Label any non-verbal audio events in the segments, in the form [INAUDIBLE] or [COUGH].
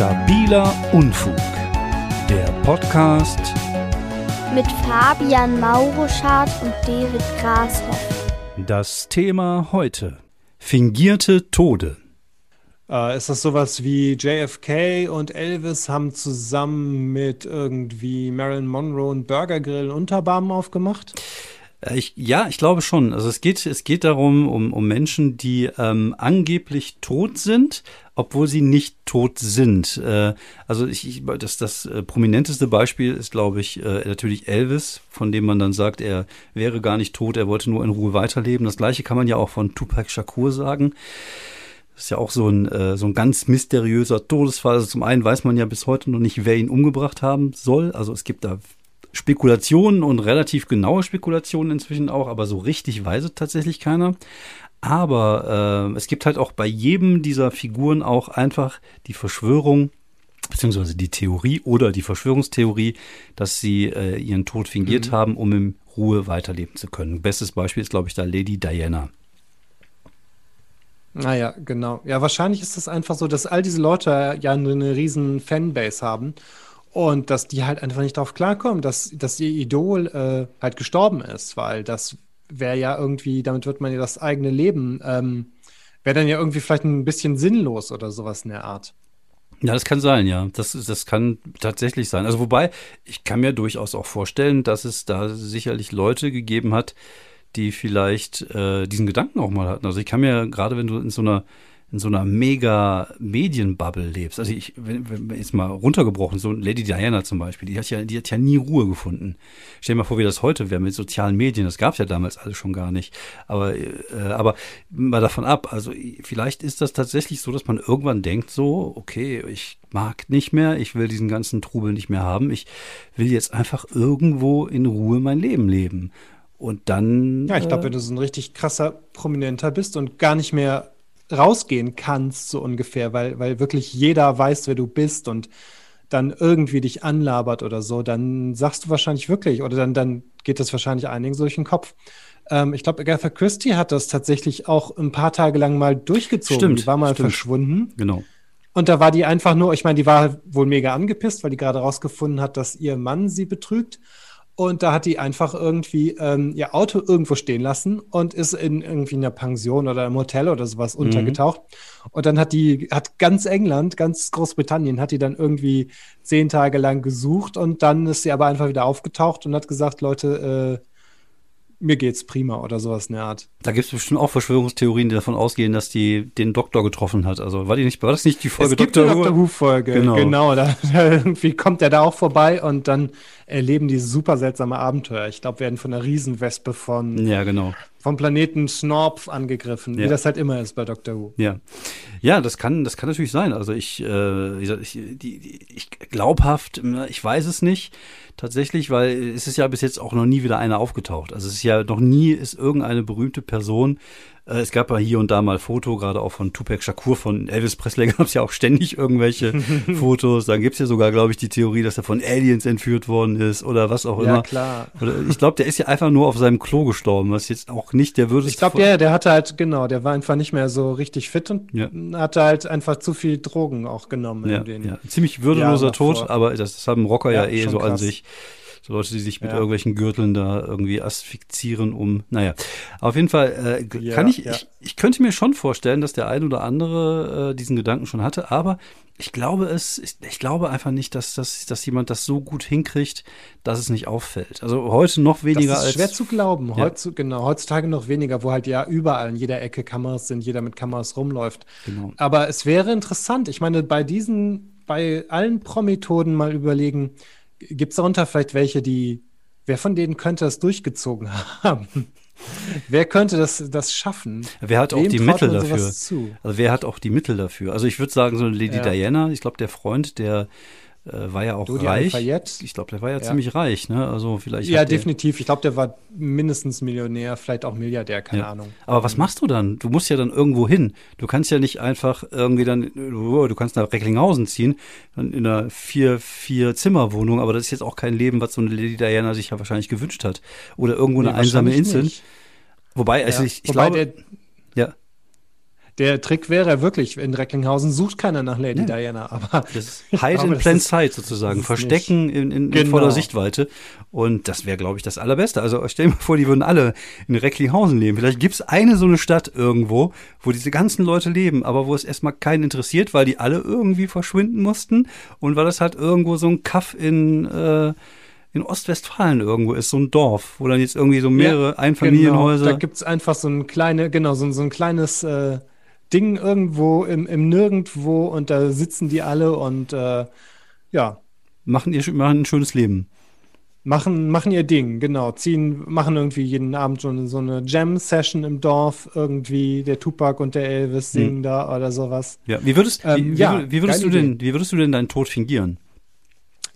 Stabiler Unfug. Der Podcast mit Fabian Mauruschardt und David Grashoff. Das Thema heute. Fingierte Tode. Äh, ist das sowas wie JFK und Elvis haben zusammen mit irgendwie Marilyn Monroe einen Burger Grill Unterbarm aufgemacht? Äh, ich, ja, ich glaube schon. Also es geht, es geht darum, um, um Menschen, die ähm, angeblich tot sind, obwohl sie nicht tot sind. Äh, also ich, ich, das, das äh, prominenteste Beispiel ist, glaube ich, äh, natürlich Elvis, von dem man dann sagt, er wäre gar nicht tot, er wollte nur in Ruhe weiterleben. Das gleiche kann man ja auch von Tupac Shakur sagen. Das ist ja auch so ein, äh, so ein ganz mysteriöser Todesfall. Also zum einen weiß man ja bis heute noch nicht, wer ihn umgebracht haben soll. Also es gibt da Spekulationen und relativ genaue Spekulationen inzwischen auch, aber so richtig weiß es tatsächlich keiner. Aber äh, es gibt halt auch bei jedem dieser Figuren auch einfach die Verschwörung, beziehungsweise die Theorie oder die Verschwörungstheorie, dass sie äh, ihren Tod fingiert mhm. haben, um in Ruhe weiterleben zu können. Bestes Beispiel ist, glaube ich, da Lady Diana. Naja, genau. Ja, wahrscheinlich ist es einfach so, dass all diese Leute ja eine, eine riesen Fanbase haben und dass die halt einfach nicht darauf klarkommen, dass, dass ihr Idol äh, halt gestorben ist, weil das wäre ja irgendwie, damit wird man ja das eigene Leben, ähm, wäre dann ja irgendwie vielleicht ein bisschen sinnlos oder sowas in der Art. Ja, das kann sein, ja. Das, das kann tatsächlich sein. Also wobei, ich kann mir durchaus auch vorstellen, dass es da sicherlich Leute gegeben hat, die vielleicht äh, diesen Gedanken auch mal hatten. Also ich kann mir, gerade wenn du in so einer in so einer mega Medienbubble lebst. Also ich, jetzt mal runtergebrochen, so Lady Diana zum Beispiel, die hat ja, die hat ja nie Ruhe gefunden. Stell dir mal vor, wie das heute wäre mit sozialen Medien. Das gab es ja damals alles schon gar nicht. Aber, äh, aber mal davon ab. Also vielleicht ist das tatsächlich so, dass man irgendwann denkt so, okay, ich mag nicht mehr, ich will diesen ganzen Trubel nicht mehr haben. Ich will jetzt einfach irgendwo in Ruhe mein Leben leben. Und dann. Ja, ich glaube, äh, wenn du so ein richtig krasser Prominenter bist und gar nicht mehr rausgehen kannst, so ungefähr, weil, weil wirklich jeder weiß, wer du bist und dann irgendwie dich anlabert oder so, dann sagst du wahrscheinlich wirklich, oder dann, dann geht das wahrscheinlich einigen so durch den Kopf. Ähm, ich glaube, Agatha Christie hat das tatsächlich auch ein paar Tage lang mal durchgezogen. Stimmt, die war mal stimmt. verschwunden. Genau. Und da war die einfach nur, ich meine, die war wohl mega angepisst, weil die gerade rausgefunden hat, dass ihr Mann sie betrügt. Und da hat die einfach irgendwie ähm, ihr Auto irgendwo stehen lassen und ist in irgendwie einer Pension oder im Hotel oder sowas mhm. untergetaucht. Und dann hat die, hat ganz England, ganz Großbritannien, hat die dann irgendwie zehn Tage lang gesucht und dann ist sie aber einfach wieder aufgetaucht und hat gesagt, Leute, äh, mir geht's prima oder sowas in der Art. Da gibt es bestimmt auch Verschwörungstheorien, die davon ausgehen, dass die den Doktor getroffen hat. Also war die nicht, war das nicht die Folge es gibt Dr. Dr. Who-Folge? Genau. genau da, [LAUGHS] da, irgendwie kommt er da auch vorbei und dann erleben die super seltsame Abenteuer. Ich glaube, werden von einer Riesenwespe von ja, genau vom Planeten Snorp angegriffen, ja. wie das halt immer ist bei Doctor Who. Ja, ja, das kann, das kann natürlich sein. Also ich, äh, ich, die, ich glaubhaft, ich weiß es nicht tatsächlich, weil es ist ja bis jetzt auch noch nie wieder einer aufgetaucht. Also es ist ja noch nie ist irgendeine berühmte Person es gab ja hier und da mal Foto, gerade auch von Tupac Shakur, von Elvis Presley [LAUGHS] gab es ja auch ständig irgendwelche [LAUGHS] Fotos. Dann gibt es ja sogar, glaube ich, die Theorie, dass er von Aliens entführt worden ist oder was auch immer. Ja, klar. Ich glaube, der ist ja einfach nur auf seinem Klo gestorben, was jetzt auch nicht der würde. Ich glaube, der, der hatte halt, genau, der war einfach nicht mehr so richtig fit und ja. hatte halt einfach zu viel Drogen auch genommen. Ja, ja. ziemlich würdeloser Tod, aber das, das haben Rocker ja, ja eh so krass. an sich. So Leute, die sich mit ja. irgendwelchen Gürteln da irgendwie asphyxieren, um, naja. Auf jeden Fall äh, ja, kann ich, ja. ich, ich könnte mir schon vorstellen, dass der ein oder andere äh, diesen Gedanken schon hatte, aber ich glaube es, ich, ich glaube einfach nicht, dass, dass, dass jemand das so gut hinkriegt, dass es nicht auffällt. Also heute noch weniger das ist als. Schwer zu glauben. Ja. Heutz, genau, heutzutage noch weniger, wo halt ja überall in jeder Ecke Kameras sind, jeder mit Kameras rumläuft. Genau. Aber es wäre interessant. Ich meine, bei diesen, bei allen Pro-Methoden mal überlegen, Gibt es darunter vielleicht welche, die, wer von denen könnte das durchgezogen [LAUGHS] haben? Wer könnte das, das schaffen? Wer hat auch Wem die Mittel dafür? Also wer hat auch die Mittel dafür? Also ich würde sagen, so eine Lady ja. Diana, ich glaube, der Freund, der war ja auch Dodi reich. Ich glaube, der war ja, ja, ziemlich reich, ne? Also vielleicht. Ja, definitiv. Ich glaube, der war mindestens Millionär, vielleicht auch Milliardär, keine ja. Ahnung. Aber was machst du dann? Du musst ja dann irgendwo hin. Du kannst ja nicht einfach irgendwie dann, du kannst nach Recklinghausen ziehen, dann in einer vier, vier Zimmerwohnung, aber das ist jetzt auch kein Leben, was so eine Lady Diana sich ja wahrscheinlich gewünscht hat. Oder irgendwo nee, eine einsame Insel. Nicht. Wobei, also ich, ich Wobei glaube. Der, ja der Trick wäre wirklich, in Recklinghausen sucht keiner nach Lady ja. Diana, aber. Das [LAUGHS] Hide in Plain Sight sozusagen, Verstecken nicht. in, in, genau. in voller Sichtweite. Und das wäre, glaube ich, das Allerbeste. Also stell dir mal vor, die würden alle in Recklinghausen leben. Vielleicht gibt's eine so eine Stadt irgendwo, wo diese ganzen Leute leben, aber wo es erstmal keinen interessiert, weil die alle irgendwie verschwinden mussten und weil das halt irgendwo so ein Kaff in. Äh, in Ostwestfalen irgendwo ist, so ein Dorf, wo dann jetzt irgendwie so mehrere ja, Einfamilienhäuser. Genau. Da gibt's einfach so ein kleine, genau, so, so ein kleines äh, Ding irgendwo im, im Nirgendwo und da sitzen die alle und äh, ja. Machen ihr machen ein schönes Leben. Machen, machen ihr Ding, genau. Ziehen, machen irgendwie jeden Abend so eine, so eine Jam-Session im Dorf, irgendwie der Tupac und der Elvis hm. singen hm. da oder sowas. Ja, wie würdest, ähm, wie, ja, wie, würdest du denn, wie würdest du denn deinen Tod fingieren?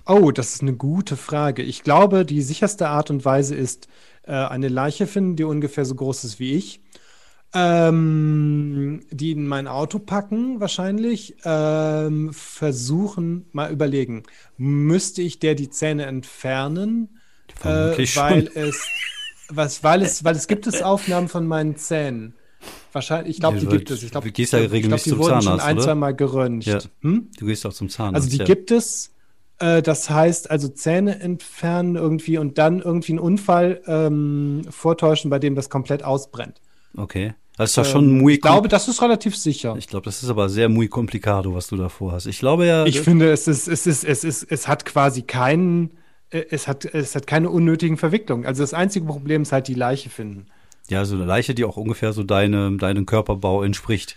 Oh, das ist eine gute Frage. Ich glaube, die sicherste Art und Weise ist, äh, eine Leiche finden, die ungefähr so groß ist wie ich. Ähm, die in mein Auto packen, wahrscheinlich. Ähm, versuchen, mal überlegen, müsste ich der die Zähne entfernen? Äh, weil es, was, weil es, weil es gibt es Aufnahmen von meinen Zähnen. Wahrscheinlich, ich glaube, die gibt es. Ich glaube, du gehst ja regelmäßig glaub, die zum Zahnarzt, schon ein, zwei Mal geröntgt. Ja. Hm? Du gehst auch zum Zahnarzt. Also die ja. gibt es. Äh, das heißt also Zähne entfernen irgendwie und dann irgendwie einen Unfall ähm, vortäuschen, bei dem das komplett ausbrennt. Okay. Das ist doch schon ähm, muy Ich glaube, das ist relativ sicher. Ich glaube, das ist aber sehr muy complicado, was du davor hast. Ich glaube ja. Ich finde, es ist, es ist, es ist, es hat quasi keinen, äh, es hat, es hat keine unnötigen Verwicklungen. Also das einzige Problem ist halt die Leiche finden. Ja, so eine Leiche, die auch ungefähr so deine, deinem Körperbau entspricht.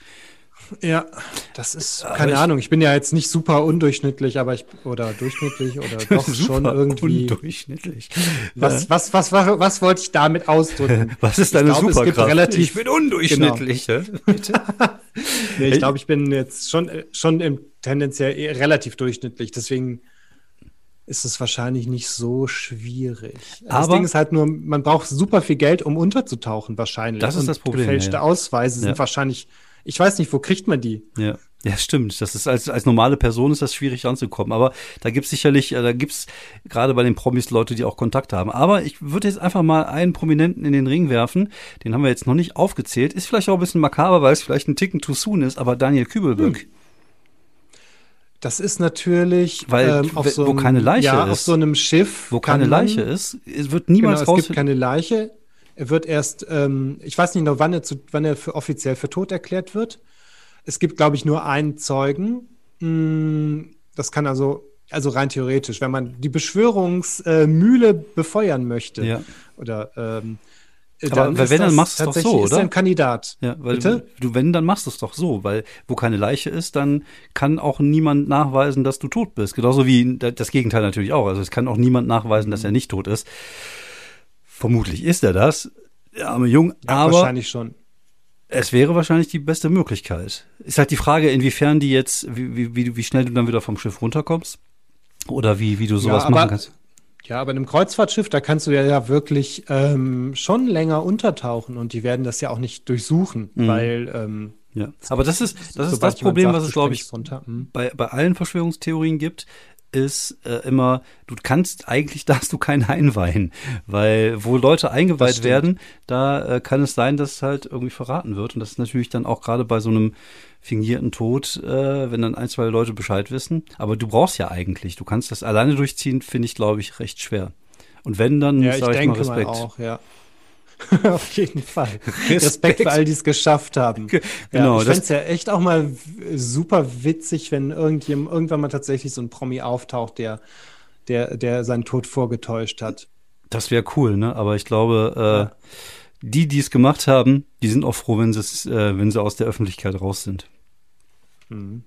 Ja, das ist, keine ich, Ahnung, ich bin ja jetzt nicht super undurchschnittlich, aber ich, oder durchschnittlich oder [LAUGHS] doch schon irgendwie. Undurchschnittlich. Was, was, was, was, was wollte ich damit ausdrücken? [LAUGHS] Was ist deine ich glaub, Superkraft? Relativ, ich bin undurchschnittlich, genau. [LAUGHS] nee, ich glaube, ich bin jetzt schon, schon im tendenziell relativ durchschnittlich, deswegen ist es wahrscheinlich nicht so schwierig. Aber das Ding ist halt nur, man braucht super viel Geld, um unterzutauchen, wahrscheinlich. Das ist Und das Problem. Gefälschte ja. Ausweise sind ja. wahrscheinlich ich weiß nicht, wo kriegt man die? Ja. Ja, stimmt. Das ist als, als normale Person ist das schwierig ranzukommen. Aber da gibt's sicherlich, äh, da gibt's gerade bei den Promis Leute, die auch Kontakt haben. Aber ich würde jetzt einfach mal einen Prominenten in den Ring werfen. Den haben wir jetzt noch nicht aufgezählt. Ist vielleicht auch ein bisschen makaber, weil es vielleicht ein Ticken too soon ist, aber Daniel Kübelböck. Hm. Das ist natürlich, weil ähm, auf so einem, wo keine Leiche ja, ist, auf so einem Schiff, wo keine Leiche ist, es wird niemals genau, es gibt keine Leiche. Er wird erst, ähm, ich weiß nicht noch, wann er, zu, wann er für offiziell für tot erklärt wird. Es gibt, glaube ich, nur einen Zeugen. Mm, das kann also, also rein theoretisch, wenn man die Beschwörungsmühle äh, befeuern möchte ja. oder ähm, aber wenn, dann machst du es doch so, oder? Ist ein Kandidat. Ja, weil Bitte? du, wenn, dann machst du es doch so, weil wo keine Leiche ist, dann kann auch niemand nachweisen, dass du tot bist. Genauso wie das Gegenteil natürlich auch. Also es kann auch niemand nachweisen, dass er nicht tot ist. Vermutlich ist er das, der arme Jung, ja, aber wahrscheinlich schon. Es wäre wahrscheinlich die beste Möglichkeit. Ist halt die Frage, inwiefern die jetzt, wie, wie, wie schnell du dann wieder vom Schiff runterkommst oder wie, wie du sowas ja, aber, machen kannst. Ja, aber in einem Kreuzfahrtschiff, da kannst du ja, ja wirklich ähm, schon länger untertauchen und die werden das ja auch nicht durchsuchen, mhm. weil ähm, ja. Aber das ist das, ist das Problem, sagt, was es, glaube ich, mhm. bei, bei allen Verschwörungstheorien gibt ist äh, immer, du kannst, eigentlich [LAUGHS] darfst du keinen einweihen, weil wo Leute eingeweiht werden, da äh, kann es sein, dass es halt irgendwie verraten wird und das ist natürlich dann auch gerade bei so einem fingierten Tod, äh, wenn dann ein, zwei Leute Bescheid wissen, aber du brauchst ja eigentlich, du kannst das alleine durchziehen, finde ich, glaube ich, recht schwer. Und wenn, dann ja, sage ich, ich mal Respekt. Auch, ja. [LAUGHS] Auf jeden Fall. Respekt. Respekt für all die es geschafft haben. Genau. Ja, ich fände es ja echt auch mal super witzig, wenn irgendjemand, irgendwann mal tatsächlich so ein Promi auftaucht, der, der, der seinen Tod vorgetäuscht hat. Das wäre cool, ne? Aber ich glaube, äh, ja. die, die es gemacht haben, die sind auch froh, wenn, äh, wenn sie aus der Öffentlichkeit raus sind. Mhm.